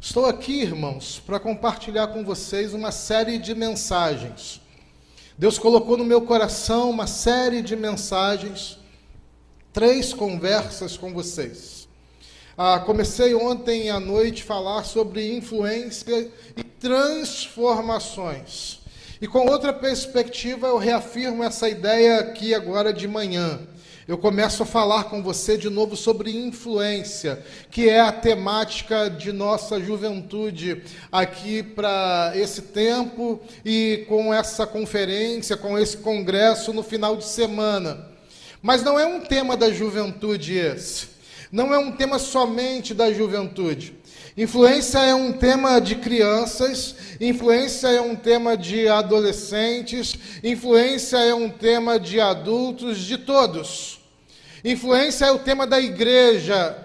Estou aqui, irmãos, para compartilhar com vocês uma série de mensagens. Deus colocou no meu coração uma série de mensagens, três conversas com vocês. Ah, comecei ontem à noite a falar sobre influência e transformações. E com outra perspectiva, eu reafirmo essa ideia aqui agora de manhã eu começo a falar com você de novo sobre influência, que é a temática de nossa juventude aqui para esse tempo e com essa conferência, com esse congresso no final de semana. Mas não é um tema da juventude esse. Não é um tema somente da juventude. Influência é um tema de crianças, influência é um tema de adolescentes, influência é um tema de adultos, de todos. Influência é o tema da igreja,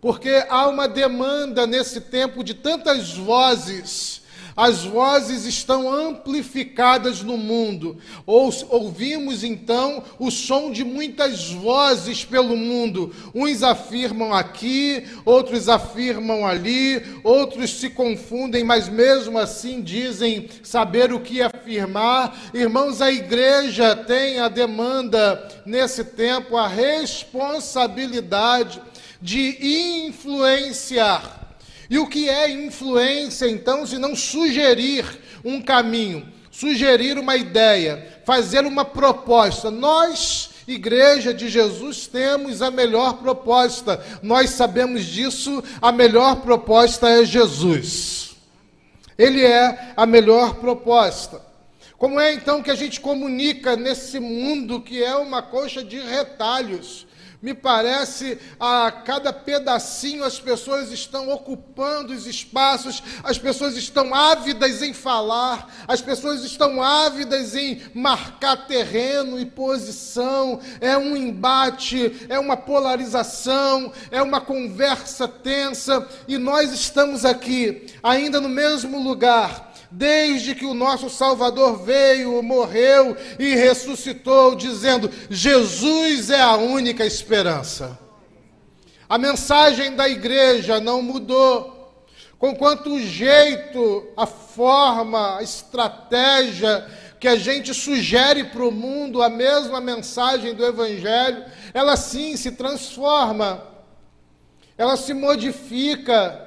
porque há uma demanda nesse tempo de tantas vozes. As vozes estão amplificadas no mundo. Ou, ouvimos então o som de muitas vozes pelo mundo. Uns afirmam aqui, outros afirmam ali, outros se confundem, mas mesmo assim dizem saber o que afirmar. Irmãos, a igreja tem a demanda nesse tempo, a responsabilidade de influenciar e o que é influência, então, se não sugerir um caminho, sugerir uma ideia, fazer uma proposta? Nós, Igreja de Jesus, temos a melhor proposta. Nós sabemos disso, a melhor proposta é Jesus. Ele é a melhor proposta. Como é então que a gente comunica nesse mundo que é uma coxa de retalhos? Me parece a cada pedacinho as pessoas estão ocupando os espaços, as pessoas estão ávidas em falar, as pessoas estão ávidas em marcar terreno e posição. É um embate, é uma polarização, é uma conversa tensa e nós estamos aqui, ainda no mesmo lugar, desde que o nosso Salvador veio, morreu e ressuscitou, dizendo: Jesus é a única esperança. A mensagem da igreja não mudou. Conquanto o jeito, a forma, a estratégia que a gente sugere para o mundo, a mesma mensagem do Evangelho, ela sim se transforma, ela se modifica,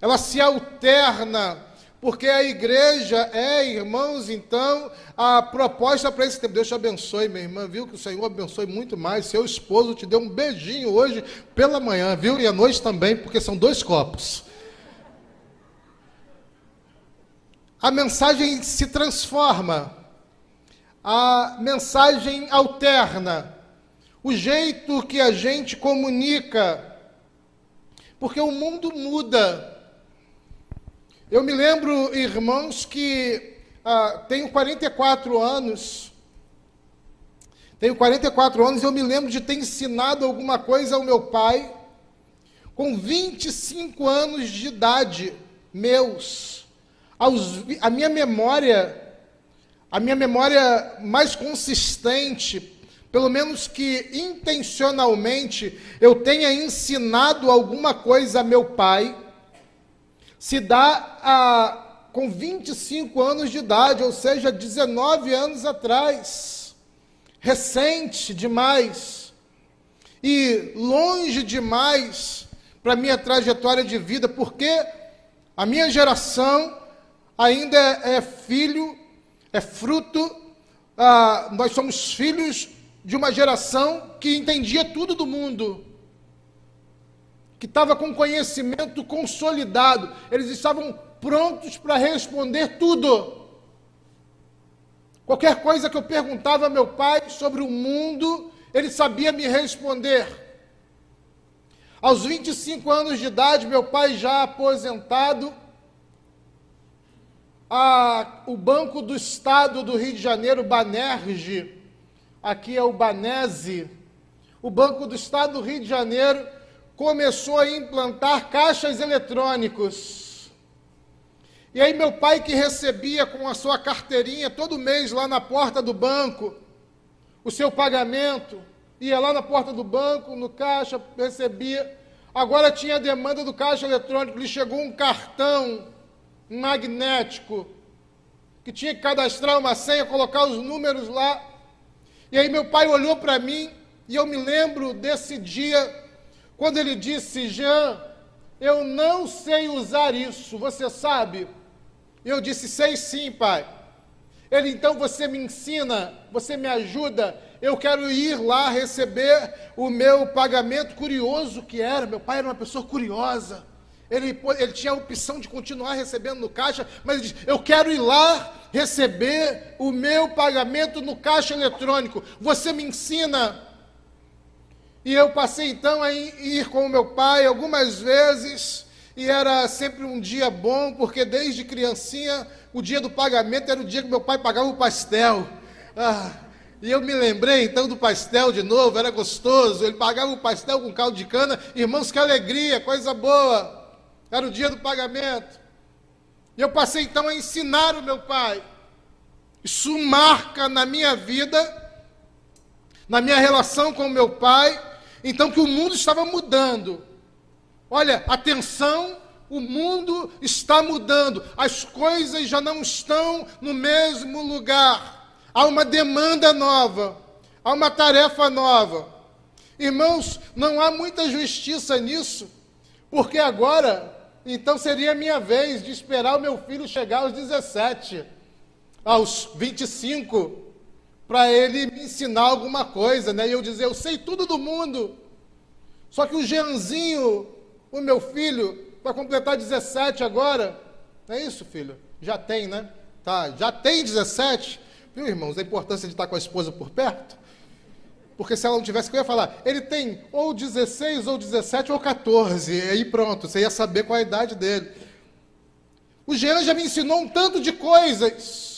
ela se alterna porque a igreja é, irmãos, então, a proposta para esse tempo. Deus te abençoe, minha irmã, viu? Que o Senhor abençoe muito mais. Seu esposo te deu um beijinho hoje pela manhã, viu? E à noite também, porque são dois copos. A mensagem se transforma, a mensagem alterna, o jeito que a gente comunica, porque o mundo muda. Eu me lembro, irmãos, que ah, tenho 44 anos. Tenho 44 anos e eu me lembro de ter ensinado alguma coisa ao meu pai com 25 anos de idade, meus. Aos, a minha memória, a minha memória mais consistente, pelo menos que intencionalmente eu tenha ensinado alguma coisa a meu pai, se dá a, com 25 anos de idade, ou seja, 19 anos atrás. Recente demais. E longe demais para minha trajetória de vida, porque a minha geração ainda é, é filho, é fruto, ah, nós somos filhos de uma geração que entendia tudo do mundo que estava com conhecimento consolidado, eles estavam prontos para responder tudo. Qualquer coisa que eu perguntava a meu pai sobre o mundo, ele sabia me responder. Aos 25 anos de idade, meu pai já aposentado, a, o Banco do Estado do Rio de Janeiro, Banerje, aqui é o Banese, o Banco do Estado do Rio de Janeiro começou a implantar caixas eletrônicos. E aí meu pai que recebia com a sua carteirinha todo mês lá na porta do banco o seu pagamento, ia lá na porta do banco, no caixa, recebia. Agora tinha a demanda do caixa eletrônico, lhe chegou um cartão magnético que tinha que cadastrar uma senha, colocar os números lá. E aí meu pai olhou para mim e eu me lembro desse dia quando ele disse: Jean, eu não sei usar isso, você sabe? Eu disse: Sei sim, pai. Ele, então você me ensina, você me ajuda. Eu quero ir lá receber o meu pagamento. Curioso que era, meu pai era uma pessoa curiosa. Ele, ele tinha a opção de continuar recebendo no caixa, mas ele disse: Eu quero ir lá receber o meu pagamento no caixa eletrônico. Você me ensina. E eu passei então a ir com o meu pai algumas vezes, e era sempre um dia bom, porque desde criancinha, o dia do pagamento era o dia que meu pai pagava o pastel. Ah, e eu me lembrei então do pastel de novo, era gostoso. Ele pagava o pastel com caldo de cana, irmãos, que alegria, coisa boa. Era o dia do pagamento. E eu passei então a ensinar o meu pai. Isso marca na minha vida, na minha relação com o meu pai, então que o mundo estava mudando. Olha, atenção, o mundo está mudando, as coisas já não estão no mesmo lugar. Há uma demanda nova, há uma tarefa nova. Irmãos, não há muita justiça nisso, porque agora, então seria a minha vez de esperar o meu filho chegar aos 17, aos 25, para ele me ensinar alguma coisa, né? E eu dizer, eu sei tudo do mundo. Só que o Jeanzinho, o meu filho, vai completar 17 agora. Não é isso, filho? Já tem, né? Tá, já tem 17. Viu, irmãos, a importância de estar com a esposa por perto? Porque se ela não tivesse, eu ia falar, ele tem ou 16, ou 17, ou 14. E aí pronto, você ia saber qual é a idade dele. O Jean já me ensinou um tanto de coisas.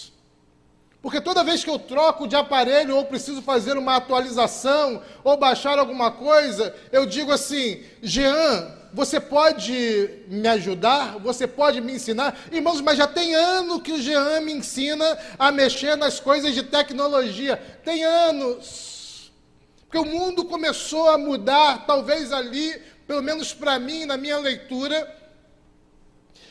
Porque toda vez que eu troco de aparelho ou preciso fazer uma atualização ou baixar alguma coisa, eu digo assim: Jean, você pode me ajudar? Você pode me ensinar? Irmãos, mas já tem ano que o Jean me ensina a mexer nas coisas de tecnologia. Tem anos. Porque o mundo começou a mudar, talvez ali, pelo menos para mim, na minha leitura,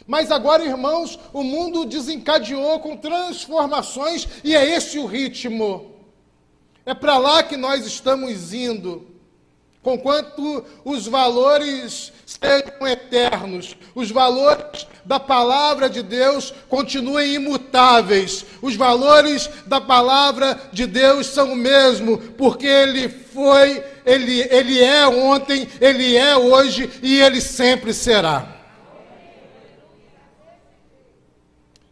mas agora, irmãos, o mundo desencadeou com transformações e é esse o ritmo. É para lá que nós estamos indo. Conquanto os valores sejam eternos, os valores da palavra de Deus continuem imutáveis. Os valores da palavra de Deus são o mesmo, porque ele foi, ele, ele é ontem, ele é hoje e ele sempre será.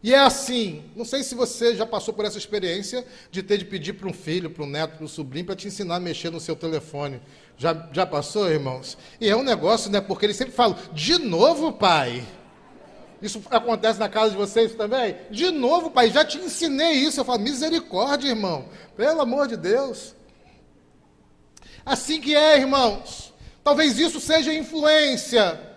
E é assim, não sei se você já passou por essa experiência de ter de pedir para um filho, para um neto, para um sobrinho, para te ensinar a mexer no seu telefone. Já, já passou, irmãos? E é um negócio, né? Porque eles sempre falam, de novo, pai? Isso acontece na casa de vocês também? De novo, pai, já te ensinei isso. Eu falo, misericórdia, irmão. Pelo amor de Deus. Assim que é, irmãos. Talvez isso seja influência.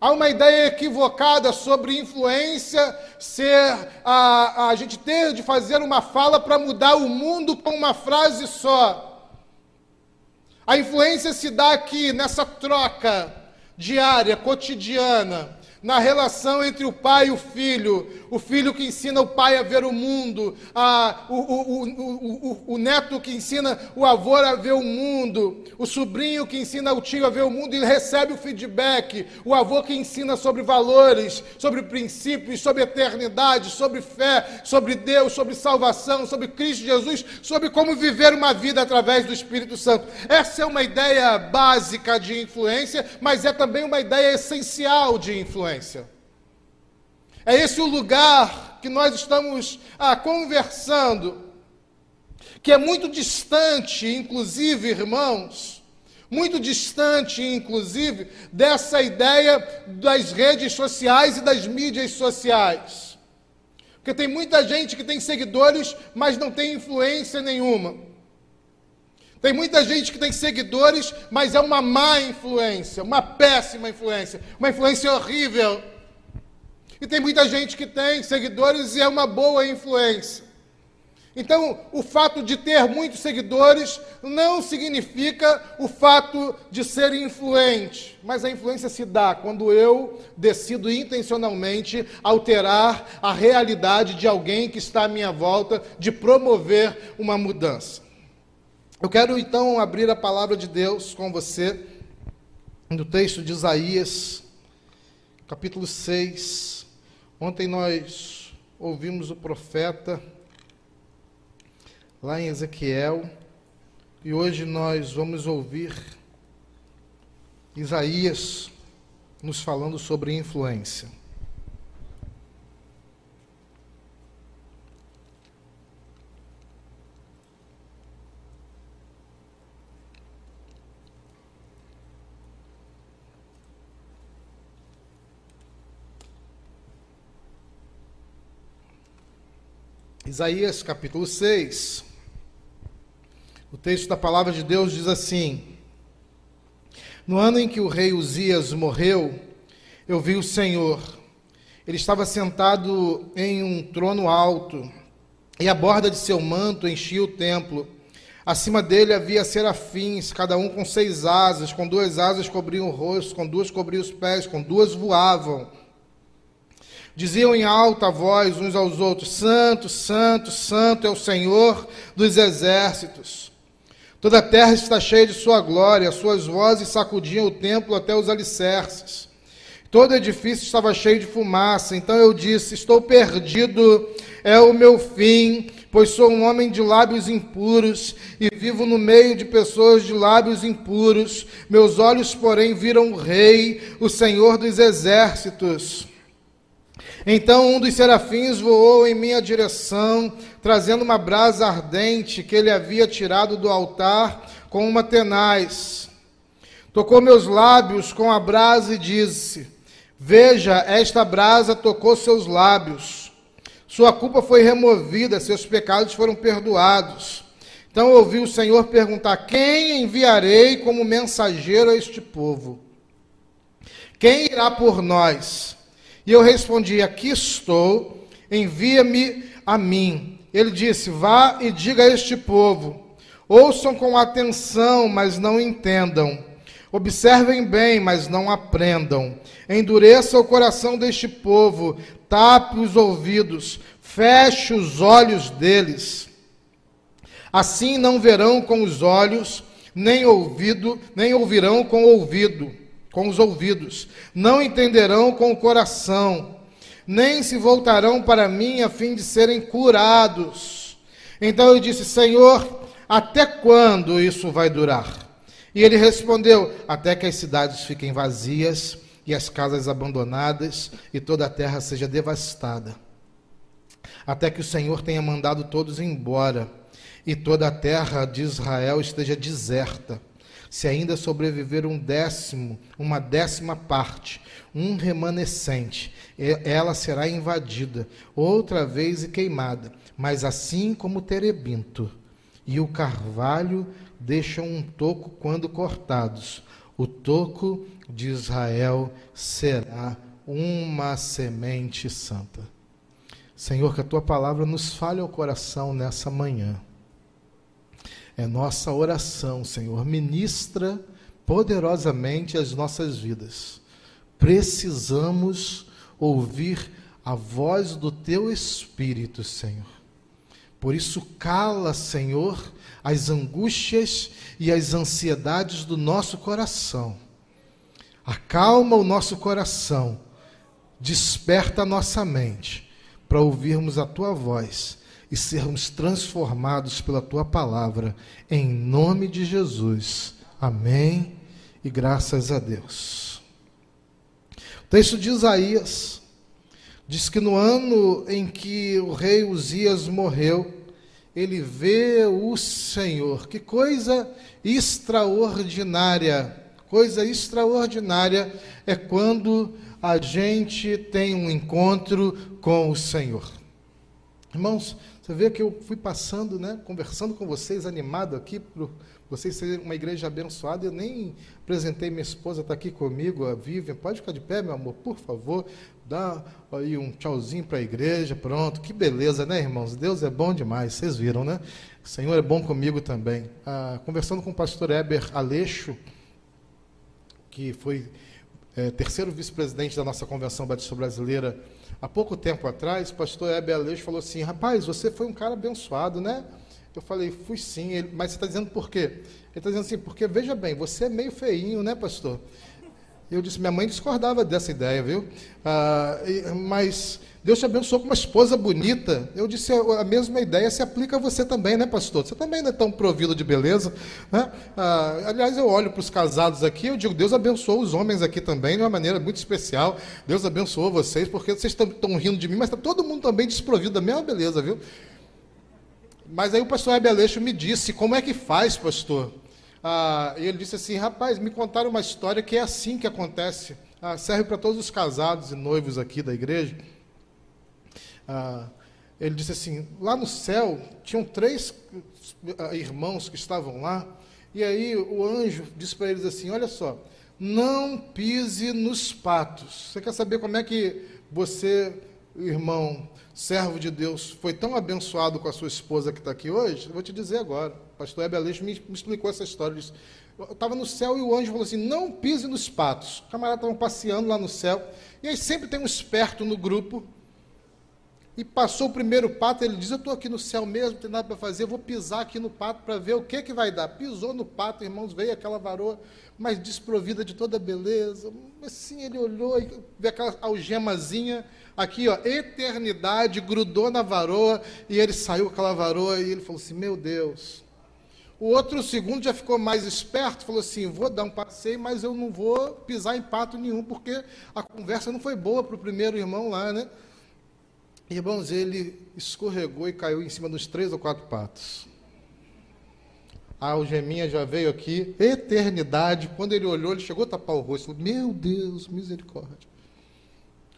Há uma ideia equivocada sobre influência ser a, a gente ter de fazer uma fala para mudar o mundo com uma frase só. A influência se dá aqui nessa troca diária, cotidiana na relação entre o pai e o filho, o filho que ensina o pai a ver o mundo, a, o, o, o, o, neto que ensina o avô a ver o mundo, o sobrinho que ensina o tio a ver o mundo e recebe o feedback, o avô que ensina sobre valores, sobre princípios, sobre eternidade, sobre fé, sobre Deus, sobre salvação, sobre Cristo Jesus, sobre como viver uma vida através do Espírito Santo. Essa é uma ideia básica de influência, mas é também uma ideia essencial de influência influência. É esse o lugar que nós estamos ah, conversando, que é muito distante, inclusive, irmãos, muito distante, inclusive, dessa ideia das redes sociais e das mídias sociais. Porque tem muita gente que tem seguidores, mas não tem influência nenhuma. Tem muita gente que tem seguidores, mas é uma má influência, uma péssima influência, uma influência horrível. E tem muita gente que tem seguidores e é uma boa influência. Então, o fato de ter muitos seguidores não significa o fato de ser influente, mas a influência se dá quando eu decido intencionalmente alterar a realidade de alguém que está à minha volta, de promover uma mudança. Eu quero então abrir a palavra de Deus com você no texto de Isaías, capítulo 6. Ontem nós ouvimos o profeta lá em Ezequiel, e hoje nós vamos ouvir Isaías nos falando sobre influência. Isaías capítulo 6. O texto da palavra de Deus diz assim: No ano em que o rei Uzias morreu, eu vi o Senhor. Ele estava sentado em um trono alto, e a borda de seu manto enchia o templo. Acima dele havia serafins, cada um com seis asas, com duas asas cobriam o rosto, com duas cobriam os pés, com duas voavam. Diziam em alta voz uns aos outros: Santo, Santo, Santo é o Senhor dos exércitos. Toda a terra está cheia de sua glória, suas vozes sacudiam o templo até os alicerces. Todo edifício estava cheio de fumaça. Então eu disse: Estou perdido, é o meu fim, pois sou um homem de lábios impuros e vivo no meio de pessoas de lábios impuros. Meus olhos, porém, viram o Rei, o Senhor dos exércitos. Então um dos serafins voou em minha direção, trazendo uma brasa ardente que ele havia tirado do altar com uma tenaz. Tocou meus lábios com a brasa e disse: Veja, esta brasa tocou seus lábios. Sua culpa foi removida, seus pecados foram perdoados. Então ouvi o Senhor perguntar: Quem enviarei como mensageiro a este povo? Quem irá por nós? E eu respondi: Aqui estou, envia-me a mim. Ele disse: Vá e diga a este povo: Ouçam com atenção, mas não entendam. Observem bem, mas não aprendam. Endureça o coração deste povo, tape os ouvidos, feche os olhos deles. Assim não verão com os olhos, nem ouvido, nem ouvirão com o ouvido com os ouvidos, não entenderão com o coração, nem se voltarão para mim a fim de serem curados. Então eu disse: Senhor, até quando isso vai durar? E ele respondeu: Até que as cidades fiquem vazias e as casas abandonadas e toda a terra seja devastada. Até que o Senhor tenha mandado todos embora e toda a terra de Israel esteja deserta se ainda sobreviver um décimo, uma décima parte, um remanescente, ela será invadida, outra vez e queimada, mas assim como o terebinto e o carvalho deixam um toco quando cortados, o toco de Israel será uma semente santa. Senhor, que a tua palavra nos fale ao coração nessa manhã é nossa oração, Senhor. Ministra poderosamente as nossas vidas. Precisamos ouvir a voz do teu Espírito, Senhor. Por isso, cala, Senhor, as angústias e as ansiedades do nosso coração. Acalma o nosso coração, desperta a nossa mente para ouvirmos a tua voz e sermos transformados pela tua palavra, em nome de Jesus. Amém e graças a Deus. O texto de Isaías diz que no ano em que o rei Uzias morreu, ele vê o Senhor. Que coisa extraordinária! Coisa extraordinária é quando a gente tem um encontro com o Senhor. Irmãos, você vê que eu fui passando, né, conversando com vocês, animado aqui vocês serem uma igreja abençoada. Eu nem apresentei minha esposa, está aqui comigo, a Vivian. Pode ficar de pé, meu amor, por favor. Dá aí um tchauzinho para a igreja. Pronto, que beleza, né, irmãos? Deus é bom demais, vocês viram, né? O Senhor é bom comigo também. Ah, conversando com o pastor Eber Aleixo, que foi é, terceiro vice-presidente da nossa Convenção Batista Brasileira há pouco tempo atrás, o pastor Eber Aleixo falou assim: Rapaz, você foi um cara abençoado, né? Eu falei, fui sim, ele, mas você está dizendo por quê? Ele está dizendo assim, porque veja bem, você é meio feinho, né, pastor? Eu disse, minha mãe discordava dessa ideia, viu? Ah, mas Deus te abençoou com uma esposa bonita. Eu disse, a mesma ideia se aplica a você também, né, pastor? Você também não é tão provido de beleza. Né? Ah, aliás, eu olho para os casados aqui, eu digo, Deus abençoou os homens aqui também de uma maneira muito especial. Deus abençoou vocês, porque vocês estão rindo de mim, mas está todo mundo também desprovido da mesma beleza, viu? Mas aí o pastor Abeleixo me disse, como é que faz, pastor? Ah, e ele disse assim, rapaz, me contaram uma história que é assim que acontece. Ah, serve para todos os casados e noivos aqui da igreja. Ah, ele disse assim, lá no céu tinham três ah, irmãos que estavam lá, e aí o anjo disse para eles assim, olha só, não pise nos patos. Você quer saber como é que você, irmão, servo de Deus, foi tão abençoado com a sua esposa que está aqui hoje? Eu vou te dizer agora. O pastor Ebeleixo me, me explicou essa história. Disse, eu estava no céu e o anjo falou assim: não pise nos patos. Os camaradas estavam passeando lá no céu. E aí sempre tem um esperto no grupo. E passou o primeiro pato, ele diz: Eu estou aqui no céu mesmo, não tem nada para fazer, eu vou pisar aqui no pato para ver o que, que vai dar. Pisou no pato, irmãos, veio aquela varoa, mas desprovida de toda beleza. Assim ele olhou e vê aquela algemazinha Aqui, ó, eternidade grudou na varoa e ele saiu com aquela varoa e ele falou assim: Meu Deus. O outro, segundo, já ficou mais esperto, falou assim: Vou dar um passeio, mas eu não vou pisar em pato nenhum, porque a conversa não foi boa para o primeiro irmão lá, né? Irmãos, ele escorregou e caiu em cima dos três ou quatro patos. A algeminha já veio aqui, eternidade. Quando ele olhou, ele chegou a tapar o rosto. Meu Deus, misericórdia.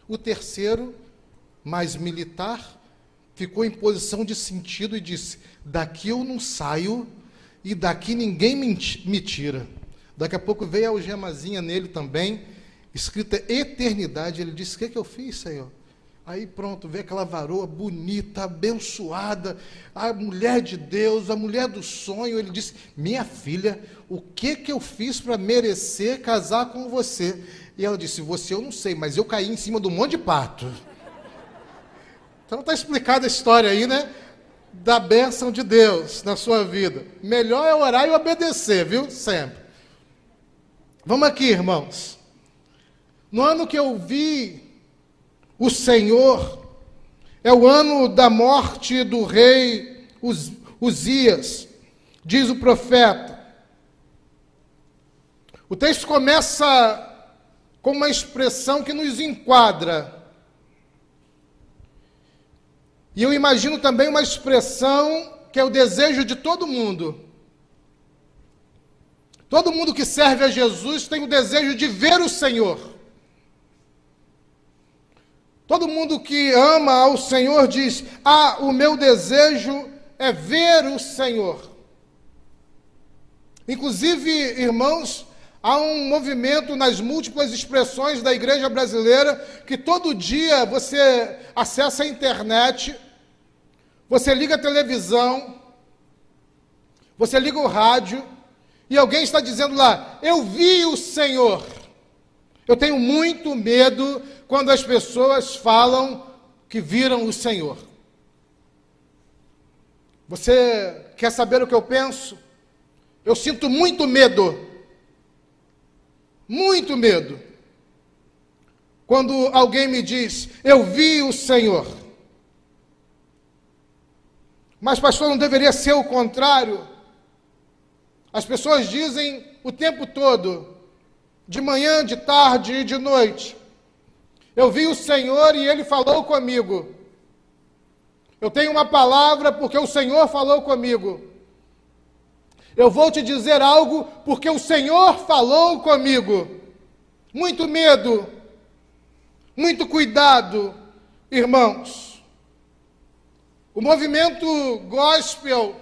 O terceiro, mais militar, ficou em posição de sentido e disse: Daqui eu não saio e daqui ninguém me tira. Daqui a pouco veio a algemazinha nele também, escrita eternidade. Ele disse: O que, é que eu fiz, Senhor? Aí pronto, vê aquela varoa bonita, abençoada, a mulher de Deus, a mulher do sonho. Ele disse: Minha filha, o que que eu fiz para merecer casar com você? E ela disse: Você eu não sei, mas eu caí em cima de um monte de pato. Então está explicada a história aí, né? Da bênção de Deus na sua vida. Melhor é orar e obedecer, viu? Sempre. Vamos aqui, irmãos. No ano que eu vi o Senhor, é o ano da morte do rei Uzias, diz o profeta. O texto começa com uma expressão que nos enquadra. E eu imagino também uma expressão que é o desejo de todo mundo. Todo mundo que serve a Jesus tem o desejo de ver o Senhor. Todo mundo que ama ao Senhor diz: Ah, o meu desejo é ver o Senhor. Inclusive, irmãos, Há um movimento nas múltiplas expressões da igreja brasileira que todo dia você acessa a internet, você liga a televisão, você liga o rádio e alguém está dizendo lá: Eu vi o Senhor. Eu tenho muito medo quando as pessoas falam que viram o Senhor. Você quer saber o que eu penso? Eu sinto muito medo muito medo. Quando alguém me diz, eu vi o Senhor. Mas, pastor, não deveria ser o contrário? As pessoas dizem o tempo todo, de manhã, de tarde e de noite: Eu vi o Senhor e ele falou comigo. Eu tenho uma palavra porque o Senhor falou comigo. Eu vou te dizer algo porque o Senhor falou comigo. Muito medo, muito cuidado, irmãos. O movimento gospel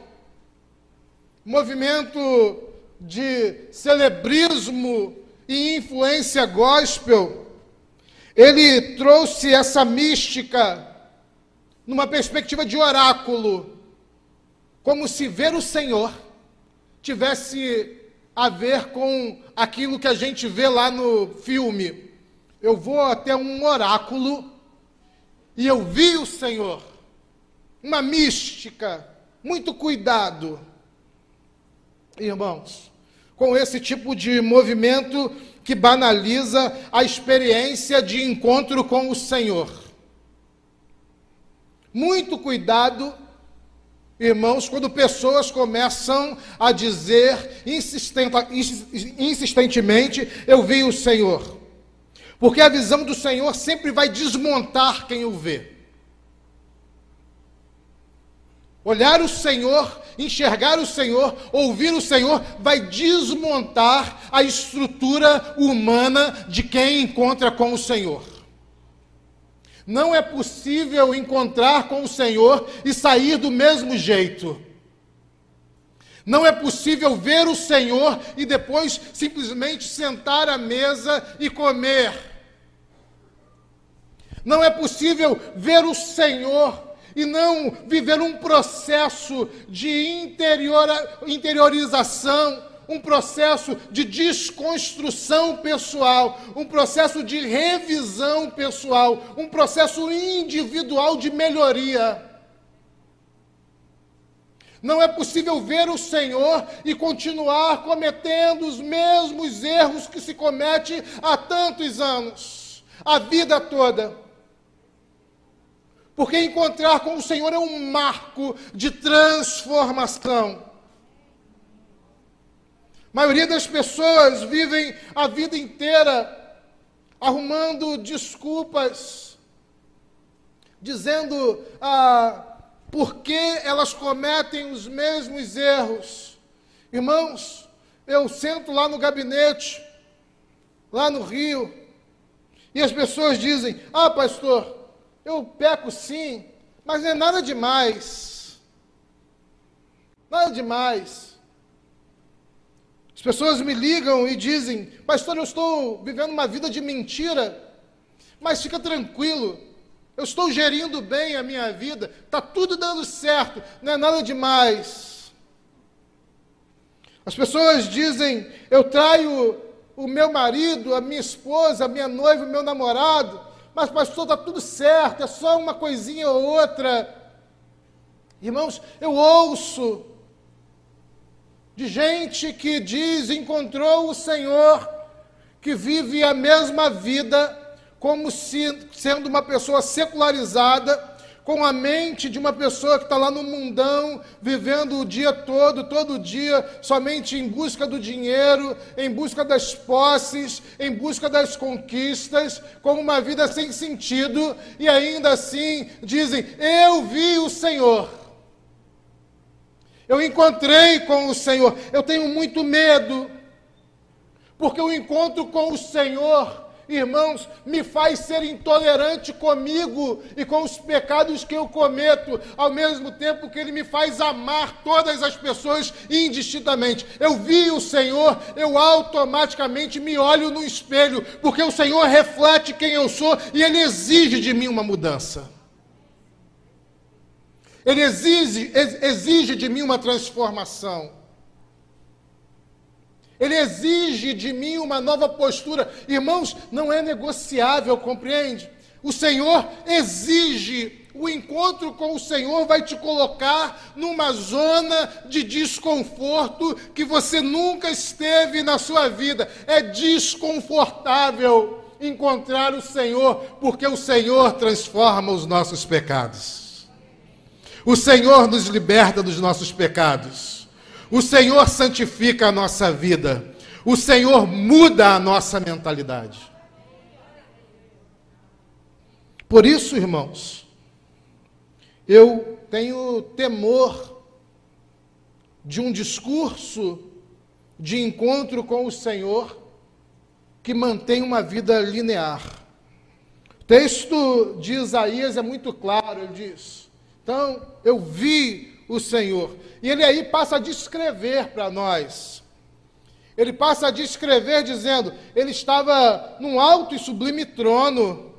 movimento de celebrismo e influência gospel, ele trouxe essa mística numa perspectiva de oráculo, como se ver o Senhor tivesse a ver com aquilo que a gente vê lá no filme. Eu vou até um oráculo e eu vi o Senhor. Uma mística, muito cuidado. Irmãos, com esse tipo de movimento que banaliza a experiência de encontro com o Senhor. Muito cuidado Irmãos, quando pessoas começam a dizer insistentemente, eu vi o Senhor. Porque a visão do Senhor sempre vai desmontar quem o vê. Olhar o Senhor, enxergar o Senhor, ouvir o Senhor, vai desmontar a estrutura humana de quem encontra com o Senhor. Não é possível encontrar com o Senhor e sair do mesmo jeito. Não é possível ver o Senhor e depois simplesmente sentar à mesa e comer. Não é possível ver o Senhor e não viver um processo de interior, interiorização um processo de desconstrução pessoal, um processo de revisão pessoal, um processo individual de melhoria. Não é possível ver o Senhor e continuar cometendo os mesmos erros que se comete há tantos anos, a vida toda. Porque encontrar com o Senhor é um marco de transformação. A maioria das pessoas vivem a vida inteira arrumando desculpas, dizendo ah, por que elas cometem os mesmos erros. Irmãos, eu sento lá no gabinete, lá no Rio, e as pessoas dizem: Ah, pastor, eu peco sim, mas não é nada demais. Nada demais. As pessoas me ligam e dizem: Pastor, eu estou vivendo uma vida de mentira, mas fica tranquilo, eu estou gerindo bem a minha vida, está tudo dando certo, não é nada demais. As pessoas dizem: Eu traio o meu marido, a minha esposa, a minha noiva, o meu namorado, mas pastor, está tudo certo, é só uma coisinha ou outra. Irmãos, eu ouço de gente que diz encontrou o Senhor, que vive a mesma vida, como se sendo uma pessoa secularizada, com a mente de uma pessoa que está lá no mundão, vivendo o dia todo, todo dia, somente em busca do dinheiro, em busca das posses, em busca das conquistas, com uma vida sem sentido, e ainda assim dizem: Eu vi o Senhor. Eu encontrei com o Senhor. Eu tenho muito medo, porque o encontro com o Senhor, irmãos, me faz ser intolerante comigo e com os pecados que eu cometo, ao mesmo tempo que Ele me faz amar todas as pessoas indistintamente. Eu vi o Senhor, eu automaticamente me olho no espelho, porque o Senhor reflete quem eu sou e Ele exige de mim uma mudança. Ele exige, exige de mim uma transformação. Ele exige de mim uma nova postura. Irmãos, não é negociável, compreende? O Senhor exige. O encontro com o Senhor vai te colocar numa zona de desconforto que você nunca esteve na sua vida. É desconfortável encontrar o Senhor, porque o Senhor transforma os nossos pecados. O Senhor nos liberta dos nossos pecados. O Senhor santifica a nossa vida. O Senhor muda a nossa mentalidade. Por isso, irmãos, eu tenho temor de um discurso de encontro com o Senhor que mantém uma vida linear. O texto de Isaías é muito claro, ele diz: então, eu vi o Senhor. E ele aí passa a descrever para nós. Ele passa a descrever dizendo: ele estava num alto e sublime trono,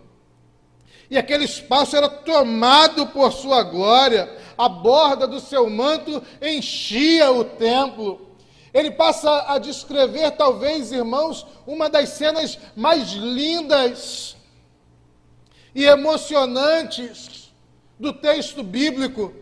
e aquele espaço era tomado por sua glória, a borda do seu manto enchia o templo. Ele passa a descrever, talvez, irmãos, uma das cenas mais lindas e emocionantes do texto bíblico.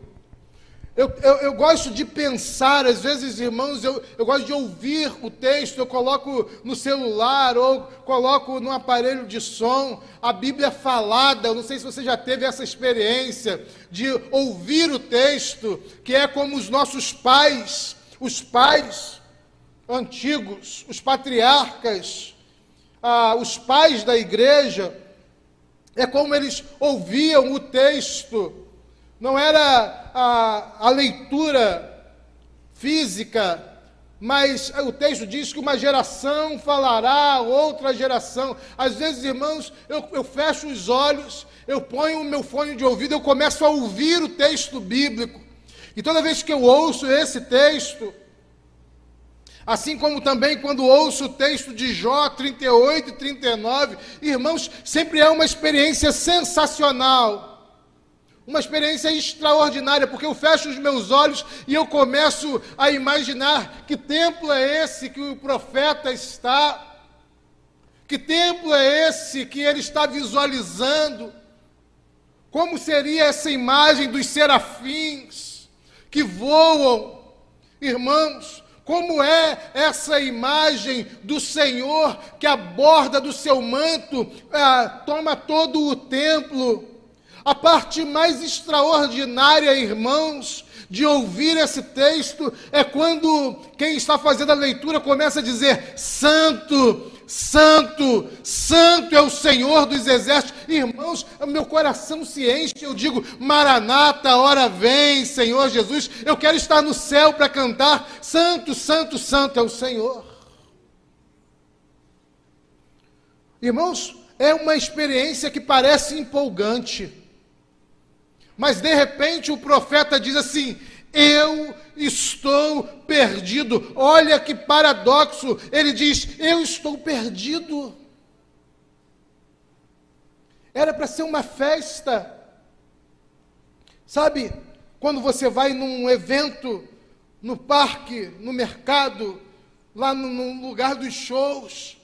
Eu, eu, eu, gosto de pensar, às vezes, irmãos, eu, eu gosto de ouvir o texto, eu coloco no celular ou coloco no aparelho de som a Bíblia falada. Eu não sei se você já teve essa experiência de ouvir o texto, que é como os nossos pais, os pais antigos, os patriarcas, ah, os pais da igreja, é como eles ouviam o texto, não era a, a leitura física, mas o texto diz que uma geração falará, outra geração. Às vezes, irmãos, eu, eu fecho os olhos, eu ponho o meu fone de ouvido, eu começo a ouvir o texto bíblico. E toda vez que eu ouço esse texto, Assim como também quando ouço o texto de Jó 38 e 39, irmãos, sempre é uma experiência sensacional. Uma experiência extraordinária, porque eu fecho os meus olhos e eu começo a imaginar que templo é esse que o profeta está, que templo é esse que ele está visualizando, como seria essa imagem dos serafins que voam, irmãos, como é essa imagem do Senhor que a borda do seu manto ah, toma todo o templo? A parte mais extraordinária, irmãos, de ouvir esse texto é quando quem está fazendo a leitura começa a dizer: Santo, Santo, Santo é o Senhor dos exércitos. Irmãos, meu coração se enche, eu digo: Maranata, hora vem, Senhor Jesus. Eu quero estar no céu para cantar: Santo, Santo, Santo é o Senhor. Irmãos, é uma experiência que parece empolgante. Mas de repente o profeta diz assim: eu estou perdido. Olha que paradoxo. Ele diz: Eu estou perdido. Era para ser uma festa. Sabe, quando você vai num evento, no parque, no mercado, lá no, lugar dos shows,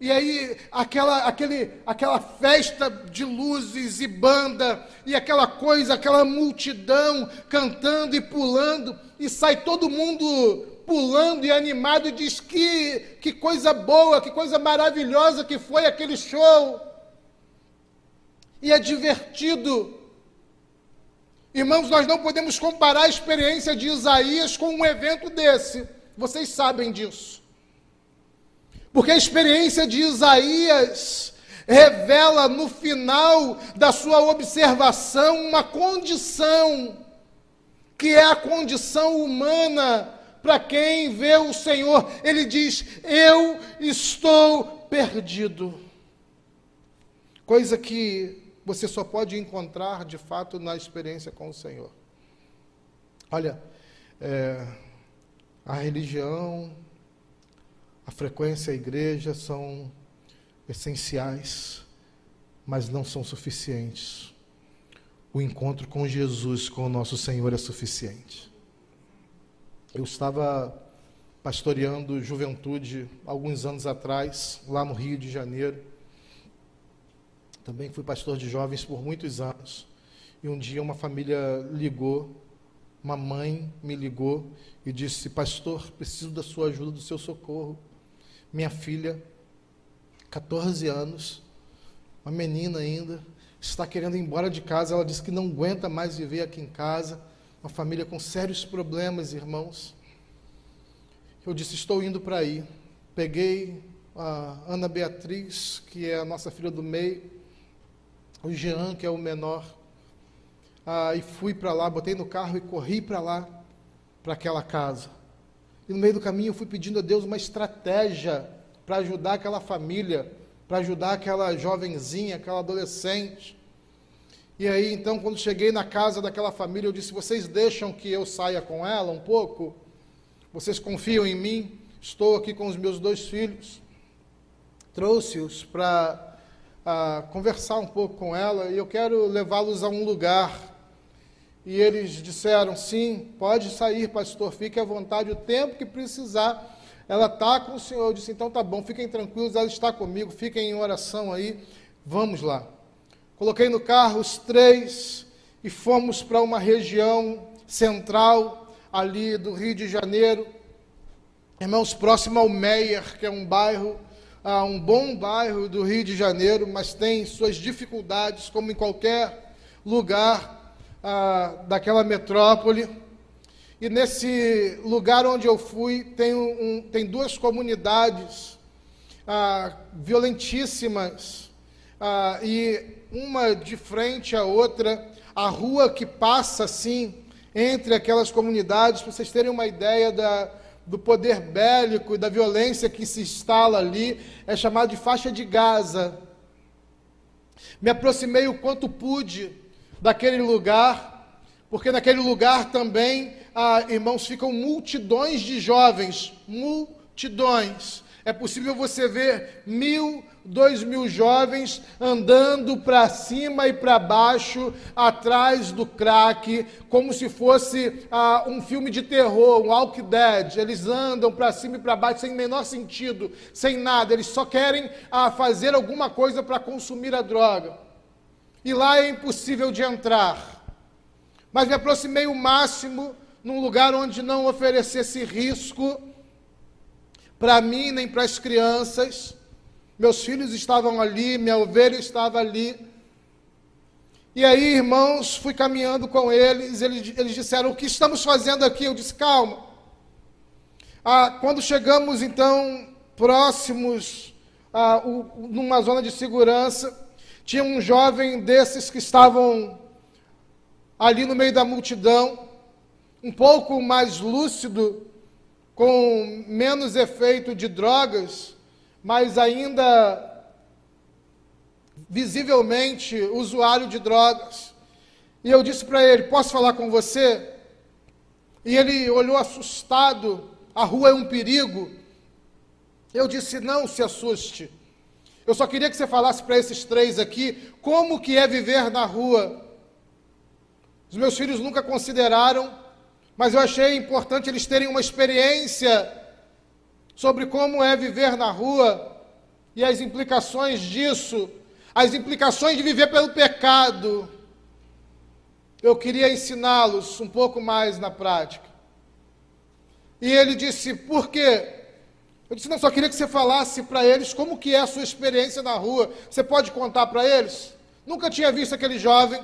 e aí, aquela, aquele, aquela festa de luzes e banda, e aquela coisa, aquela multidão cantando e pulando, e sai todo mundo pulando e animado e diz que, que coisa boa, que coisa maravilhosa que foi aquele show. E é divertido. Irmãos, nós não podemos comparar a experiência de Isaías com um evento desse. Vocês sabem disso. Porque a experiência de Isaías revela no final da sua observação uma condição, que é a condição humana para quem vê o Senhor. Ele diz: Eu estou perdido. Coisa que você só pode encontrar de fato na experiência com o Senhor. Olha, é, a religião, a frequência à igreja são essenciais, mas não são suficientes. O encontro com Jesus, com o nosso Senhor, é suficiente. Eu estava pastoreando juventude alguns anos atrás, lá no Rio de Janeiro. Também fui pastor de jovens por muitos anos. E um dia uma família ligou, uma mãe me ligou e disse: Pastor, preciso da sua ajuda, do seu socorro minha filha, 14 anos, uma menina ainda, está querendo ir embora de casa. Ela disse que não aguenta mais viver aqui em casa. Uma família com sérios problemas, irmãos. Eu disse: Estou indo para aí. Peguei a Ana Beatriz, que é a nossa filha do meio, o Jean, que é o menor, ah, e fui para lá, botei no carro e corri para lá, para aquela casa. E no meio do caminho eu fui pedindo a Deus uma estratégia para ajudar aquela família, para ajudar aquela jovenzinha, aquela adolescente. E aí, então, quando cheguei na casa daquela família, eu disse: Vocês deixam que eu saia com ela um pouco? Vocês confiam em mim? Estou aqui com os meus dois filhos. Trouxe-os para uh, conversar um pouco com ela e eu quero levá-los a um lugar. E eles disseram: Sim, pode sair, pastor, fique à vontade o tempo que precisar. Ela está com o senhor. Eu disse: Então tá bom, fiquem tranquilos, ela está comigo, fiquem em oração aí. Vamos lá. Coloquei no carro os três e fomos para uma região central ali do Rio de Janeiro. Irmãos, próximo ao Meier, que é um bairro, um bom bairro do Rio de Janeiro, mas tem suas dificuldades, como em qualquer lugar uh, daquela metrópole. E nesse lugar onde eu fui, tem, um, tem duas comunidades uh, violentíssimas, e uma de frente à outra, a rua que passa assim entre aquelas comunidades, para vocês terem uma ideia da, do poder bélico e da violência que se instala ali, é chamada de faixa de Gaza. Me aproximei o quanto pude daquele lugar, porque naquele lugar também, ah, irmãos, ficam multidões de jovens, multidões. É possível você ver mil dois mil jovens andando para cima e para baixo, atrás do crack, como se fosse ah, um filme de terror, um Walk Dead. Eles andam para cima e para baixo sem menor sentido, sem nada. Eles só querem ah, fazer alguma coisa para consumir a droga. E lá é impossível de entrar. Mas me aproximei o máximo num lugar onde não oferecesse risco para mim nem para as crianças meus filhos estavam ali, minha ovelha estava ali. E aí, irmãos, fui caminhando com eles, eles, eles disseram: O que estamos fazendo aqui? Eu disse: Calma. Ah, quando chegamos, então, próximos, ah, o, numa zona de segurança, tinha um jovem desses que estavam ali no meio da multidão, um pouco mais lúcido, com menos efeito de drogas mas ainda visivelmente usuário de drogas. E eu disse para ele: Posso falar com você? E ele olhou assustado: A rua é um perigo. Eu disse: Não se assuste. Eu só queria que você falasse para esses três aqui como que é viver na rua. Os meus filhos nunca consideraram, mas eu achei importante eles terem uma experiência sobre como é viver na rua e as implicações disso, as implicações de viver pelo pecado. Eu queria ensiná-los um pouco mais na prática. E ele disse: "Por quê?" Eu disse: "Não, só queria que você falasse para eles como que é a sua experiência na rua. Você pode contar para eles?" Nunca tinha visto aquele jovem.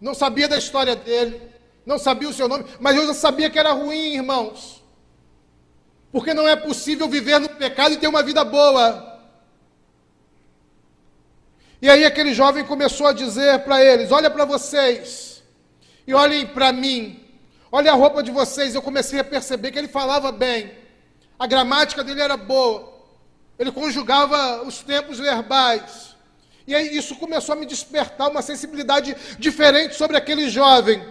Não sabia da história dele, não sabia o seu nome, mas eu já sabia que era ruim, irmãos. Porque não é possível viver no pecado e ter uma vida boa. E aí aquele jovem começou a dizer para eles: Olha para vocês, e olhem para mim, olha a roupa de vocês. Eu comecei a perceber que ele falava bem, a gramática dele era boa, ele conjugava os tempos verbais. E aí isso começou a me despertar uma sensibilidade diferente sobre aquele jovem.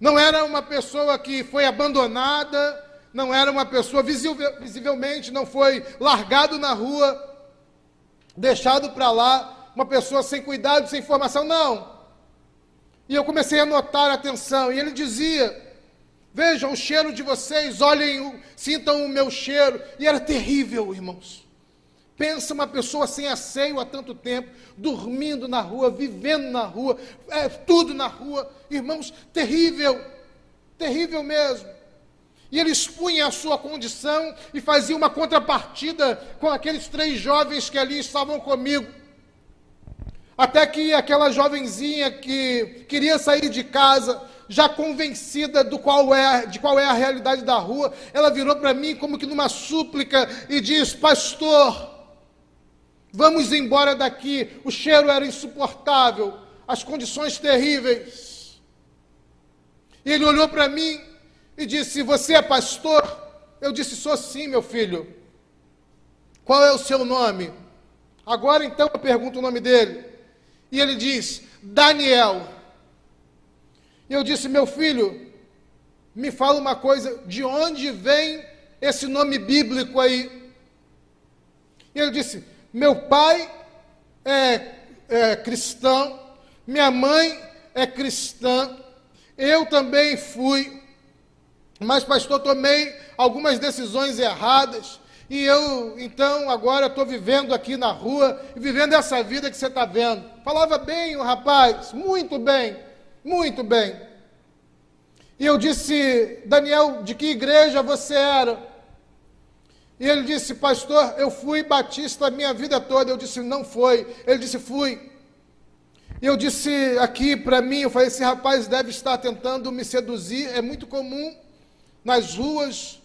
Não era uma pessoa que foi abandonada, não era uma pessoa, visivelmente não foi largado na rua, deixado para lá, uma pessoa sem cuidado, sem formação, não. E eu comecei a notar a atenção, e ele dizia: Vejam o cheiro de vocês, olhem, sintam o meu cheiro. E era terrível, irmãos. Pensa uma pessoa sem asseio há tanto tempo, dormindo na rua, vivendo na rua, é, tudo na rua. Irmãos, terrível, terrível mesmo. E ele expunha a sua condição e fazia uma contrapartida com aqueles três jovens que ali estavam comigo. Até que aquela jovenzinha que queria sair de casa, já convencida do qual é, de qual é a realidade da rua, ela virou para mim como que numa súplica e diz: Pastor, vamos embora daqui. O cheiro era insuportável, as condições terríveis. E ele olhou para mim e disse: Você é pastor? Eu disse: Sou sim, meu filho. Qual é o seu nome? Agora então eu pergunto o nome dele. E ele diz: Daniel. E eu disse: Meu filho, me fala uma coisa, de onde vem esse nome bíblico aí? E ele disse: Meu pai é, é cristão, minha mãe é cristã, eu também fui, mas, pastor, tomei algumas decisões erradas. E eu, então, agora estou vivendo aqui na rua vivendo essa vida que você está vendo. Falava bem o rapaz, muito bem, muito bem. E eu disse, Daniel, de que igreja você era? E ele disse, pastor, eu fui batista a minha vida toda. Eu disse, não foi. Ele disse, fui. E eu disse aqui para mim, eu falei, esse rapaz deve estar tentando me seduzir. É muito comum nas ruas.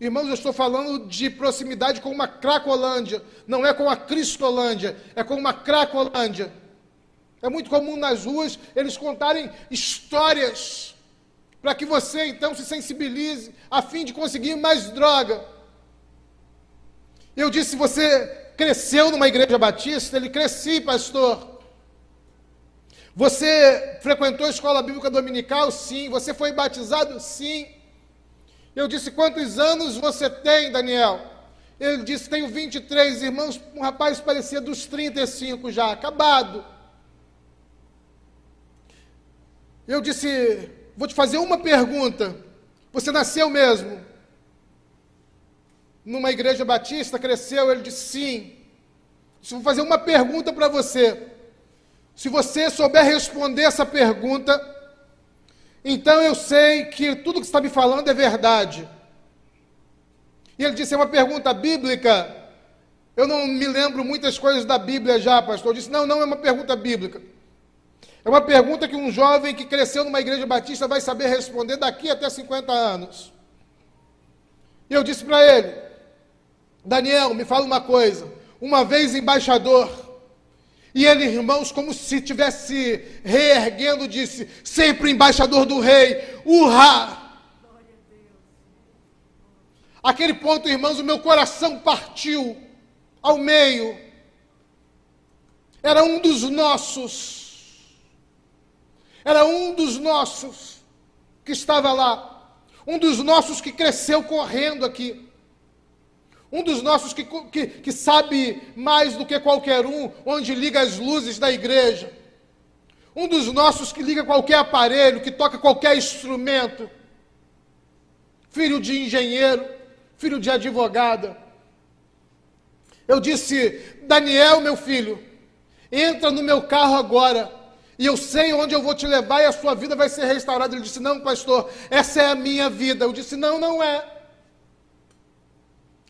Irmãos, eu estou falando de proximidade com uma Cracolândia. Não é com a Cristolândia, é com uma Cracolândia. É muito comum nas ruas eles contarem histórias para que você então se sensibilize a fim de conseguir mais droga. Eu disse: você cresceu numa igreja batista? Ele cresci, pastor. Você frequentou a escola bíblica dominical? Sim. Você foi batizado? Sim. Eu disse: quantos anos você tem, Daniel? Ele disse: tenho 23 irmãos. Um rapaz parecia dos 35 já, acabado. Eu disse: vou te fazer uma pergunta. Você nasceu mesmo? numa igreja batista, cresceu? Ele disse sim. Vou fazer uma pergunta para você. Se você souber responder essa pergunta, então eu sei que tudo que está me falando é verdade. E ele disse: é uma pergunta bíblica. Eu não me lembro muitas coisas da Bíblia já, pastor. Eu disse: não, não é uma pergunta bíblica. É uma pergunta que um jovem que cresceu numa igreja batista vai saber responder daqui até 50 anos. E eu disse para ele: Daniel, me fala uma coisa. Uma vez embaixador, e ele, irmãos, como se tivesse reerguendo, disse: sempre embaixador do rei, urra! Aquele ponto, irmãos, o meu coração partiu ao meio. Era um dos nossos. Era um dos nossos que estava lá. Um dos nossos que cresceu correndo aqui. Um dos nossos que, que, que sabe mais do que qualquer um, onde liga as luzes da igreja. Um dos nossos que liga qualquer aparelho, que toca qualquer instrumento. Filho de engenheiro, filho de advogada. Eu disse: Daniel, meu filho, entra no meu carro agora. E eu sei onde eu vou te levar e a sua vida vai ser restaurada. Ele disse: Não, pastor, essa é a minha vida. Eu disse: Não, não é.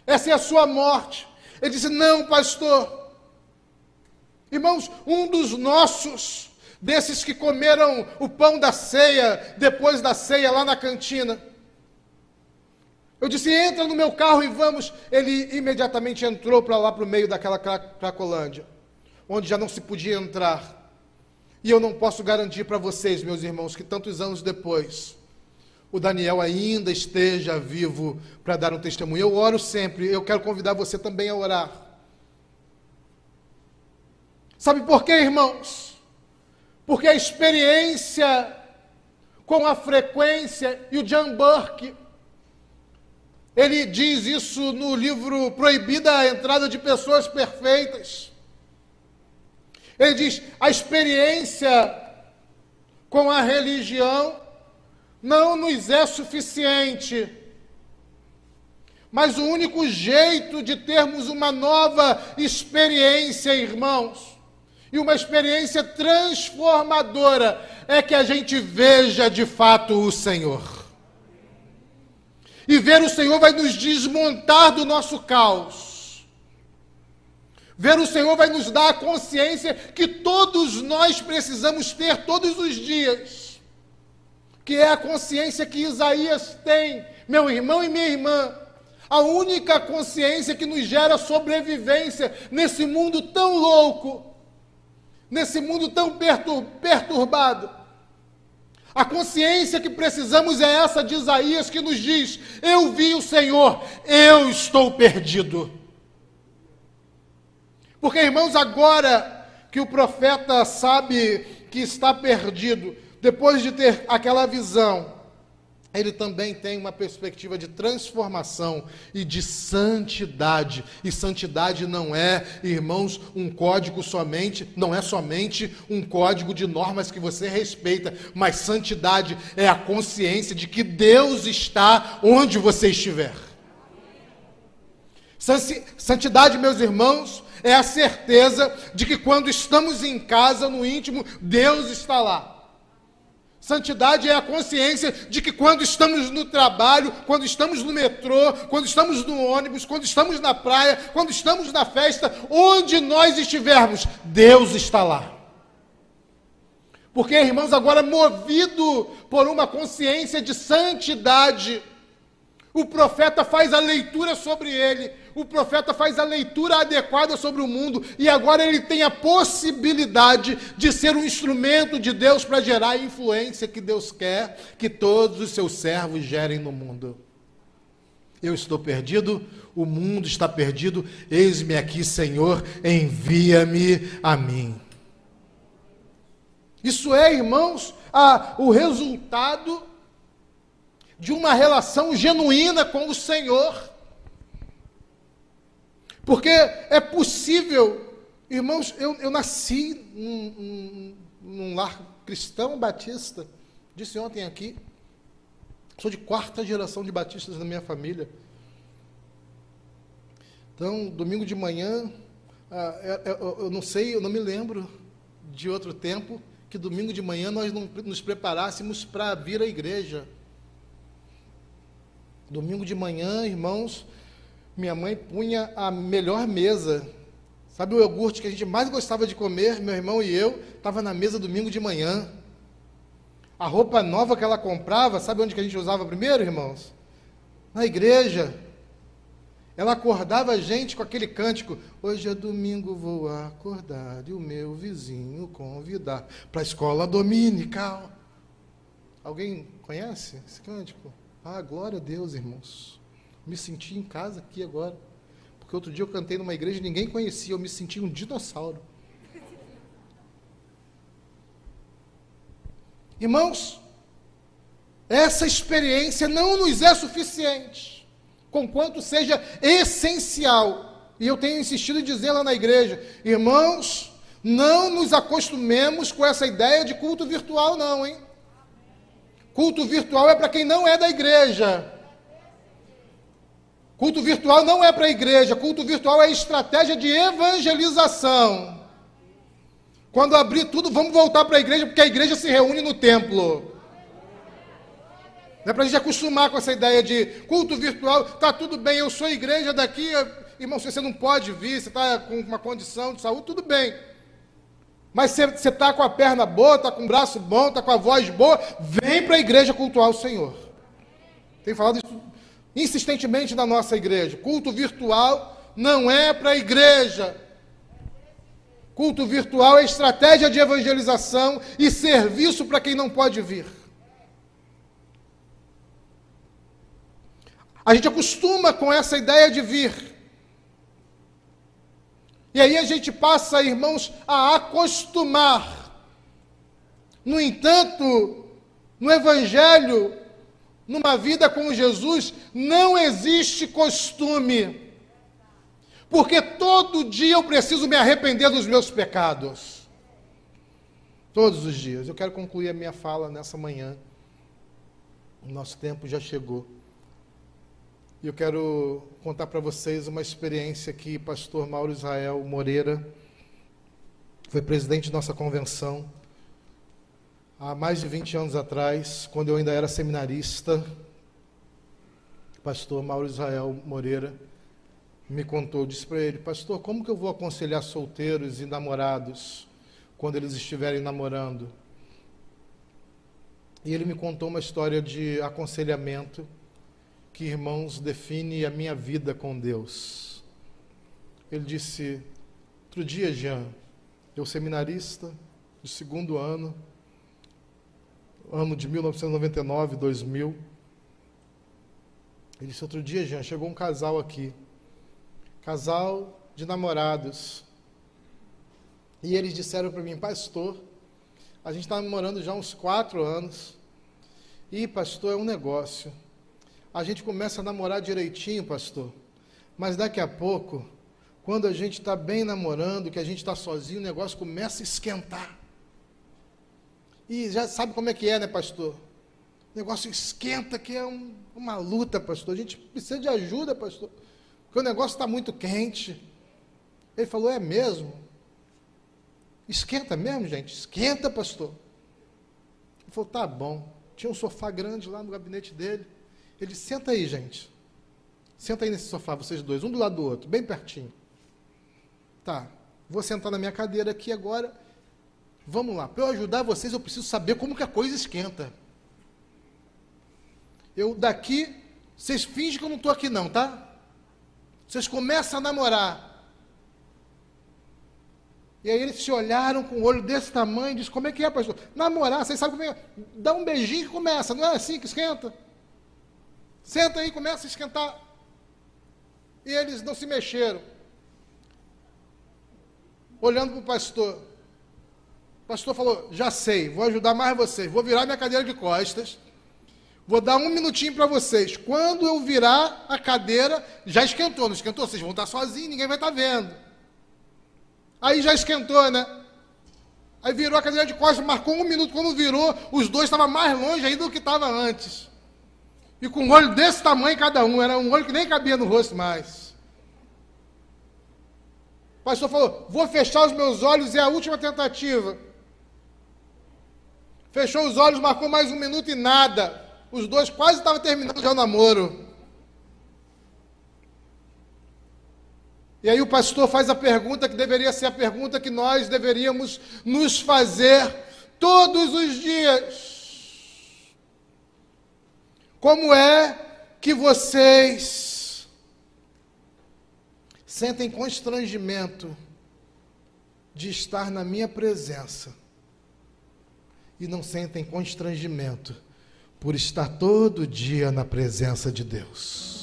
Essa é a sua morte. Ele disse: Não, pastor. Irmãos, um dos nossos, desses que comeram o pão da ceia, depois da ceia, lá na cantina. Eu disse: Entra no meu carro e vamos. Ele imediatamente entrou para lá, para o meio daquela Cracolândia, onde já não se podia entrar. E eu não posso garantir para vocês, meus irmãos, que tantos anos depois, o Daniel ainda esteja vivo para dar um testemunho. Eu oro sempre, eu quero convidar você também a orar. Sabe por quê, irmãos? Porque a experiência com a frequência, e o John Burke, ele diz isso no livro Proibida a Entrada de Pessoas Perfeitas. Ele diz: a experiência com a religião não nos é suficiente. Mas o único jeito de termos uma nova experiência, irmãos, e uma experiência transformadora, é que a gente veja de fato o Senhor. E ver o Senhor vai nos desmontar do nosso caos. Ver o Senhor vai nos dar a consciência que todos nós precisamos ter todos os dias que é a consciência que Isaías tem, meu irmão e minha irmã. A única consciência que nos gera sobrevivência nesse mundo tão louco, nesse mundo tão perturbado. A consciência que precisamos é essa de Isaías que nos diz: Eu vi o Senhor, eu estou perdido. Porque, irmãos, agora que o profeta sabe que está perdido, depois de ter aquela visão, ele também tem uma perspectiva de transformação e de santidade. E santidade não é, irmãos, um código somente, não é somente um código de normas que você respeita, mas santidade é a consciência de que Deus está onde você estiver. Santidade, meus irmãos, é a certeza de que quando estamos em casa, no íntimo, Deus está lá. Santidade é a consciência de que quando estamos no trabalho, quando estamos no metrô, quando estamos no ônibus, quando estamos na praia, quando estamos na festa, onde nós estivermos, Deus está lá. Porque, irmãos, agora movido por uma consciência de santidade, o profeta faz a leitura sobre ele, o profeta faz a leitura adequada sobre o mundo, e agora ele tem a possibilidade de ser um instrumento de Deus para gerar a influência que Deus quer que todos os seus servos gerem no mundo. Eu estou perdido, o mundo está perdido, eis-me aqui, Senhor, envia-me a mim. Isso é, irmãos, a, o resultado de uma relação genuína com o Senhor. Porque é possível, irmãos, eu, eu nasci num, num lar cristão batista, disse ontem aqui, sou de quarta geração de batistas na minha família. Então, domingo de manhã, ah, é, é, eu não sei, eu não me lembro de outro tempo que domingo de manhã nós não nos preparássemos para vir à igreja. Domingo de manhã, irmãos, minha mãe punha a melhor mesa. Sabe o iogurte que a gente mais gostava de comer, meu irmão e eu, estava na mesa domingo de manhã. A roupa nova que ela comprava, sabe onde que a gente usava primeiro, irmãos? Na igreja. Ela acordava a gente com aquele cântico: Hoje é domingo, vou acordar e o meu vizinho convidar para a escola dominical. Alguém conhece esse cântico? Ah, glória a Deus, irmãos. Me senti em casa aqui agora. Porque outro dia eu cantei numa igreja e ninguém conhecia, eu me senti um dinossauro. Irmãos, essa experiência não nos é suficiente, conquanto seja essencial. E eu tenho insistido em dizer lá na igreja, irmãos, não nos acostumemos com essa ideia de culto virtual, não, hein? Culto virtual é para quem não é da igreja. Culto virtual não é para a igreja, culto virtual é estratégia de evangelização. Quando abrir tudo, vamos voltar para a igreja, porque a igreja se reúne no templo. Não é para a gente acostumar com essa ideia de culto virtual, tá tudo bem, eu sou igreja daqui, irmão, se você não pode vir, você está com uma condição de saúde, tudo bem. Mas você está com a perna boa, está com o braço bom, está com a voz boa, vem para a igreja cultuar o Senhor. Tem falado isso insistentemente na nossa igreja. Culto virtual não é para a igreja. Culto virtual é estratégia de evangelização e serviço para quem não pode vir. A gente acostuma com essa ideia de vir. E aí a gente passa, irmãos, a acostumar. No entanto, no Evangelho, numa vida com Jesus, não existe costume. Porque todo dia eu preciso me arrepender dos meus pecados. Todos os dias. Eu quero concluir a minha fala nessa manhã. O nosso tempo já chegou. E eu quero contar para vocês uma experiência que pastor Mauro Israel Moreira foi presidente de nossa convenção há mais de 20 anos atrás, quando eu ainda era seminarista. Pastor Mauro Israel Moreira me contou, disse para ele: Pastor, como que eu vou aconselhar solteiros e namorados quando eles estiverem namorando? E ele me contou uma história de aconselhamento que, irmãos, define a minha vida com Deus. Ele disse: Outro dia, Jean, eu seminarista, de segundo ano, ano de 1999, 2000. Ele disse: Outro dia, Jean, chegou um casal aqui, casal de namorados. E eles disseram para mim, pastor, a gente está namorando já uns quatro anos. E, pastor, é um negócio. A gente começa a namorar direitinho, pastor. Mas daqui a pouco, quando a gente está bem namorando, que a gente está sozinho, o negócio começa a esquentar. E já sabe como é que é, né, pastor? O negócio esquenta, que é um, uma luta, pastor. A gente precisa de ajuda, pastor. Porque o negócio está muito quente. Ele falou, é mesmo? Esquenta mesmo, gente? Esquenta, pastor. Ele falou, tá bom. Tinha um sofá grande lá no gabinete dele. Ele disse, senta aí, gente. Senta aí nesse sofá, vocês dois, um do lado do outro, bem pertinho. Tá, vou sentar na minha cadeira aqui agora. Vamos lá, para eu ajudar vocês, eu preciso saber como que a coisa esquenta. Eu daqui, vocês fingem que eu não estou aqui não, tá? Vocês começam a namorar. E aí eles se olharam com o olho desse tamanho e disse, como é que é, pastor? Namorar, vocês sabem como é? Dá um beijinho que começa, não é assim que esquenta? Senta aí, começa a esquentar. E eles não se mexeram. Olhando para o pastor. O pastor falou, já sei, vou ajudar mais vocês. Vou virar minha cadeira de costas. Vou dar um minutinho para vocês. Quando eu virar a cadeira, já esquentou. Não esquentou? Vocês vão estar sozinhos, ninguém vai estar vendo. Aí já esquentou, né? Aí virou a cadeira de costas, marcou um minuto. Quando virou, os dois estavam mais longe ainda do que estava antes. E com um olho desse tamanho cada um, era um olho que nem cabia no rosto mais. O pastor falou: Vou fechar os meus olhos, é a última tentativa. Fechou os olhos, marcou mais um minuto e nada. Os dois quase estavam terminando já o namoro. E aí o pastor faz a pergunta que deveria ser a pergunta que nós deveríamos nos fazer todos os dias. Como é que vocês sentem constrangimento de estar na minha presença e não sentem constrangimento por estar todo dia na presença de Deus?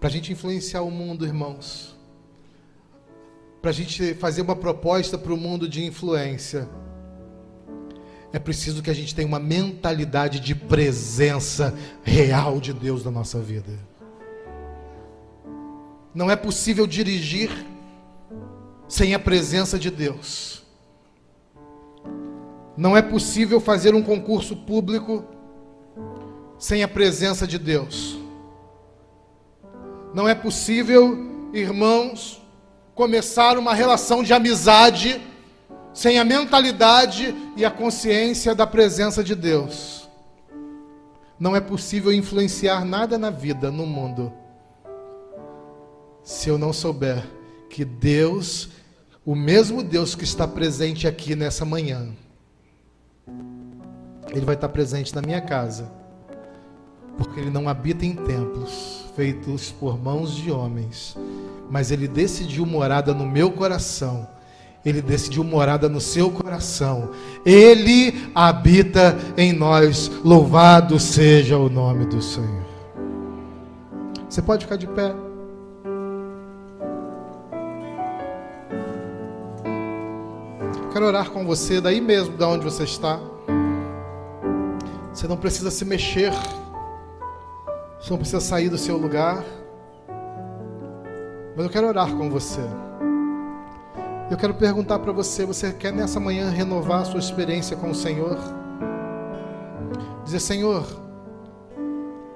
para a gente influenciar o mundo, irmãos, para a gente fazer uma proposta para o mundo de influência, é preciso que a gente tenha uma mentalidade de presença real de Deus na nossa vida. Não é possível dirigir sem a presença de Deus. Não é possível fazer um concurso público sem a presença de Deus. Não é possível, irmãos, começar uma relação de amizade sem a mentalidade e a consciência da presença de Deus. Não é possível influenciar nada na vida, no mundo, se eu não souber que Deus, o mesmo Deus que está presente aqui nessa manhã, Ele vai estar presente na minha casa, porque Ele não habita em templos feitos por mãos de homens, mas ele decidiu morada no meu coração. Ele decidiu morada no seu coração. Ele habita em nós. Louvado seja o nome do Senhor. Você pode ficar de pé. Quero orar com você daí mesmo, da onde você está. Você não precisa se mexer. Você não precisa sair do seu lugar. Mas eu quero orar com você. Eu quero perguntar para você: você quer nessa manhã renovar a sua experiência com o Senhor? Dizer, Senhor,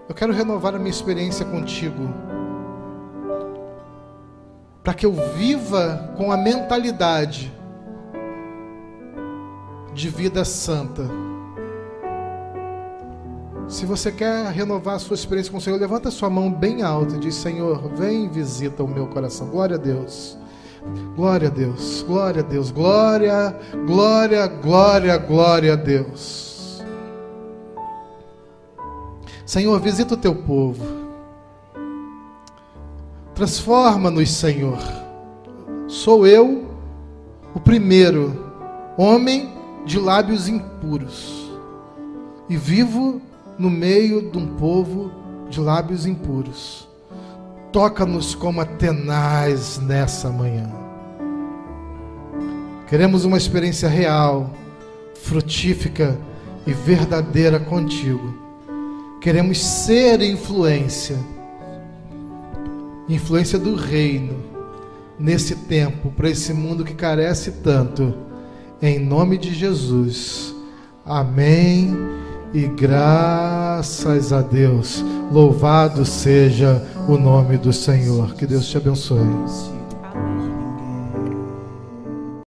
eu quero renovar a minha experiência contigo. Para que eu viva com a mentalidade de vida santa se você quer renovar a sua experiência com o Senhor, levanta sua mão bem alta e diz: Senhor, vem e visita o meu coração. Glória a Deus. Glória a Deus. Glória a Deus. Glória, glória, glória, glória a Deus. Senhor, visita o teu povo. Transforma-nos, Senhor. Sou eu o primeiro homem de lábios impuros e vivo no meio de um povo de lábios impuros. Toca-nos como a tenaz nessa manhã. Queremos uma experiência real, frutífica e verdadeira contigo. Queremos ser influência, influência do reino nesse tempo, para esse mundo que carece tanto. Em nome de Jesus. Amém. E graças a Deus. Louvado seja o nome do Senhor. Que Deus te abençoe.